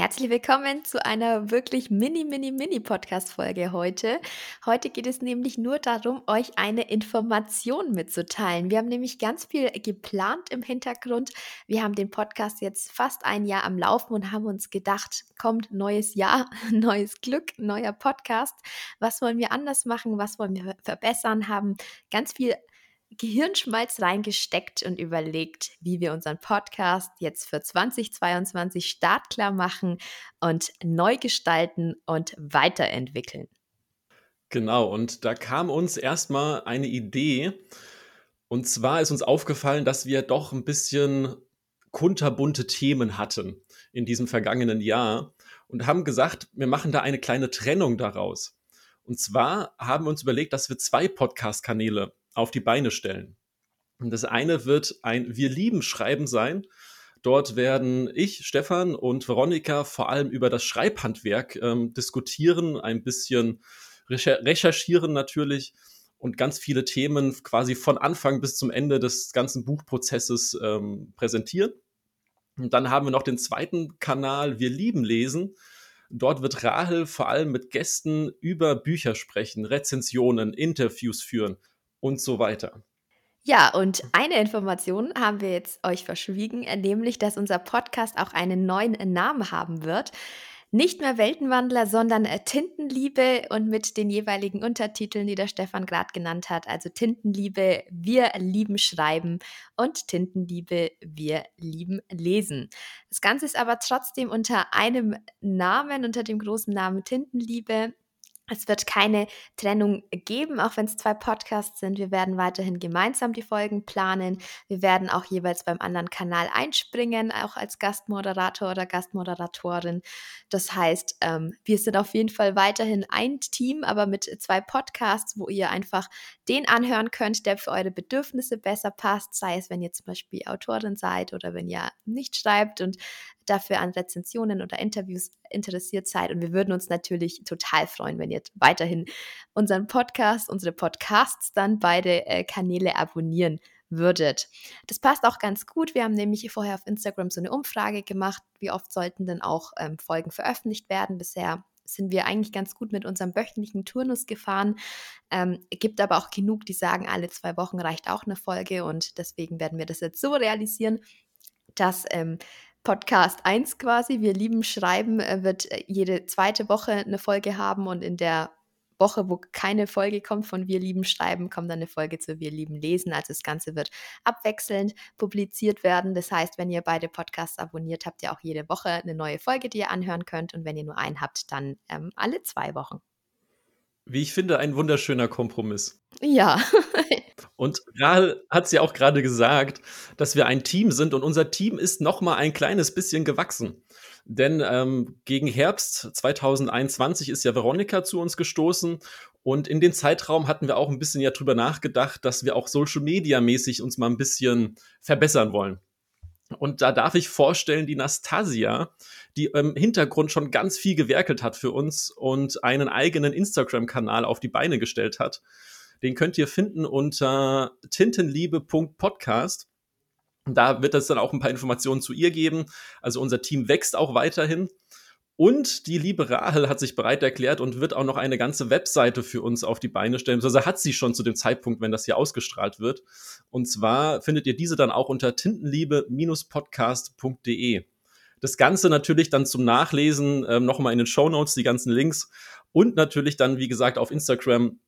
Herzlich willkommen zu einer wirklich mini, mini, mini Podcast-Folge heute. Heute geht es nämlich nur darum, euch eine Information mitzuteilen. Wir haben nämlich ganz viel geplant im Hintergrund. Wir haben den Podcast jetzt fast ein Jahr am Laufen und haben uns gedacht, kommt neues Jahr, neues Glück, neuer Podcast. Was wollen wir anders machen? Was wollen wir verbessern? Haben ganz viel Gehirnschmalz reingesteckt und überlegt, wie wir unseren Podcast jetzt für 2022 startklar machen und neu gestalten und weiterentwickeln. Genau, und da kam uns erstmal eine Idee. Und zwar ist uns aufgefallen, dass wir doch ein bisschen kunterbunte Themen hatten in diesem vergangenen Jahr und haben gesagt, wir machen da eine kleine Trennung daraus. Und zwar haben wir uns überlegt, dass wir zwei Podcast-Kanäle auf die Beine stellen. Und das eine wird ein Wir lieben Schreiben sein. Dort werden ich, Stefan und Veronika vor allem über das Schreibhandwerk ähm, diskutieren, ein bisschen recherchieren natürlich und ganz viele Themen quasi von Anfang bis zum Ende des ganzen Buchprozesses ähm, präsentieren. Und dann haben wir noch den zweiten Kanal Wir lieben lesen. Dort wird Rahel vor allem mit Gästen über Bücher sprechen, Rezensionen, Interviews führen und so weiter. Ja, und eine Information haben wir jetzt euch verschwiegen, nämlich, dass unser Podcast auch einen neuen Namen haben wird. Nicht mehr Weltenwandler, sondern äh, Tintenliebe und mit den jeweiligen Untertiteln, die der Stefan gerade genannt hat. Also Tintenliebe, wir lieben Schreiben und Tintenliebe, wir lieben Lesen. Das Ganze ist aber trotzdem unter einem Namen, unter dem großen Namen Tintenliebe. Es wird keine Trennung geben, auch wenn es zwei Podcasts sind. Wir werden weiterhin gemeinsam die Folgen planen. Wir werden auch jeweils beim anderen Kanal einspringen, auch als Gastmoderator oder Gastmoderatorin. Das heißt, ähm, wir sind auf jeden Fall weiterhin ein Team, aber mit zwei Podcasts, wo ihr einfach den anhören könnt, der für eure Bedürfnisse besser passt. Sei es, wenn ihr zum Beispiel Autorin seid oder wenn ihr nicht schreibt und dafür an Rezensionen oder Interviews interessiert seid. Und wir würden uns natürlich total freuen, wenn ihr weiterhin unseren Podcast, unsere Podcasts dann beide äh, Kanäle abonnieren würdet. Das passt auch ganz gut. Wir haben nämlich vorher auf Instagram so eine Umfrage gemacht, wie oft sollten denn auch ähm, Folgen veröffentlicht werden. Bisher sind wir eigentlich ganz gut mit unserem wöchentlichen Turnus gefahren. Ähm, gibt aber auch genug, die sagen, alle zwei Wochen reicht auch eine Folge und deswegen werden wir das jetzt so realisieren, dass ähm, Podcast 1 quasi. Wir lieben Schreiben, äh, wird äh, jede zweite Woche eine Folge haben und in der Woche, wo keine Folge kommt von Wir lieben Schreiben, kommt dann eine Folge zu Wir lieben Lesen. Also das Ganze wird abwechselnd publiziert werden. Das heißt, wenn ihr beide Podcasts abonniert, habt ihr auch jede Woche eine neue Folge, die ihr anhören könnt. Und wenn ihr nur einen habt, dann ähm, alle zwei Wochen. Wie ich finde, ein wunderschöner Kompromiss. Ja. Und Rahel hat es ja auch gerade gesagt, dass wir ein Team sind und unser Team ist noch mal ein kleines bisschen gewachsen. Denn ähm, gegen Herbst 2021 ist ja Veronika zu uns gestoßen und in dem Zeitraum hatten wir auch ein bisschen ja drüber nachgedacht, dass wir auch Social Media mäßig uns mal ein bisschen verbessern wollen. Und da darf ich vorstellen, die Nastasia, die im Hintergrund schon ganz viel gewerkelt hat für uns und einen eigenen Instagram-Kanal auf die Beine gestellt hat. Den könnt ihr finden unter tintenliebe.podcast. Da wird es dann auch ein paar Informationen zu ihr geben. Also unser Team wächst auch weiterhin. Und die liebe Rahel hat sich bereit erklärt und wird auch noch eine ganze Webseite für uns auf die Beine stellen. Also hat sie schon zu dem Zeitpunkt, wenn das hier ausgestrahlt wird. Und zwar findet ihr diese dann auch unter tintenliebe-podcast.de. Das Ganze natürlich dann zum Nachlesen ähm, nochmal in den Show Notes, die ganzen Links. Und natürlich dann, wie gesagt, auf Instagram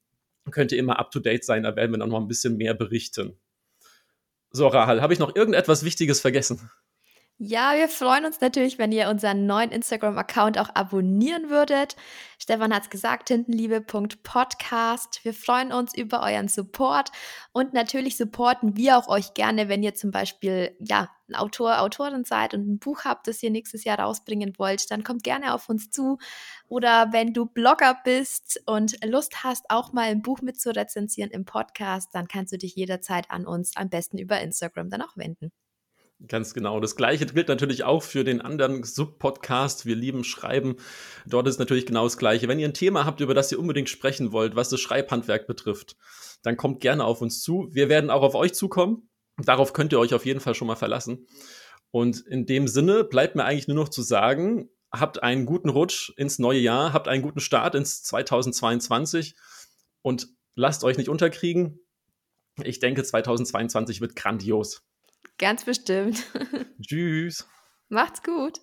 könnt ihr immer up to date sein. Da werden wir dann noch ein bisschen mehr berichten. So, Rahel, habe ich noch irgendetwas Wichtiges vergessen? Ja, wir freuen uns natürlich, wenn ihr unseren neuen Instagram-Account auch abonnieren würdet. Stefan hat es gesagt, hintenliebe.podcast. Wir freuen uns über euren Support und natürlich supporten wir auch euch gerne, wenn ihr zum Beispiel ja, ein Autor, Autorin seid und ein Buch habt, das ihr nächstes Jahr rausbringen wollt, dann kommt gerne auf uns zu. Oder wenn du Blogger bist und Lust hast, auch mal ein Buch mit zu rezensieren im Podcast, dann kannst du dich jederzeit an uns am besten über Instagram dann auch wenden. Ganz genau. Das gleiche gilt natürlich auch für den anderen Sub-Podcast. Wir lieben Schreiben. Dort ist natürlich genau das gleiche. Wenn ihr ein Thema habt, über das ihr unbedingt sprechen wollt, was das Schreibhandwerk betrifft, dann kommt gerne auf uns zu. Wir werden auch auf euch zukommen. Darauf könnt ihr euch auf jeden Fall schon mal verlassen. Und in dem Sinne bleibt mir eigentlich nur noch zu sagen, habt einen guten Rutsch ins neue Jahr, habt einen guten Start ins 2022 und lasst euch nicht unterkriegen. Ich denke, 2022 wird grandios. Ganz bestimmt. Tschüss. Macht's gut.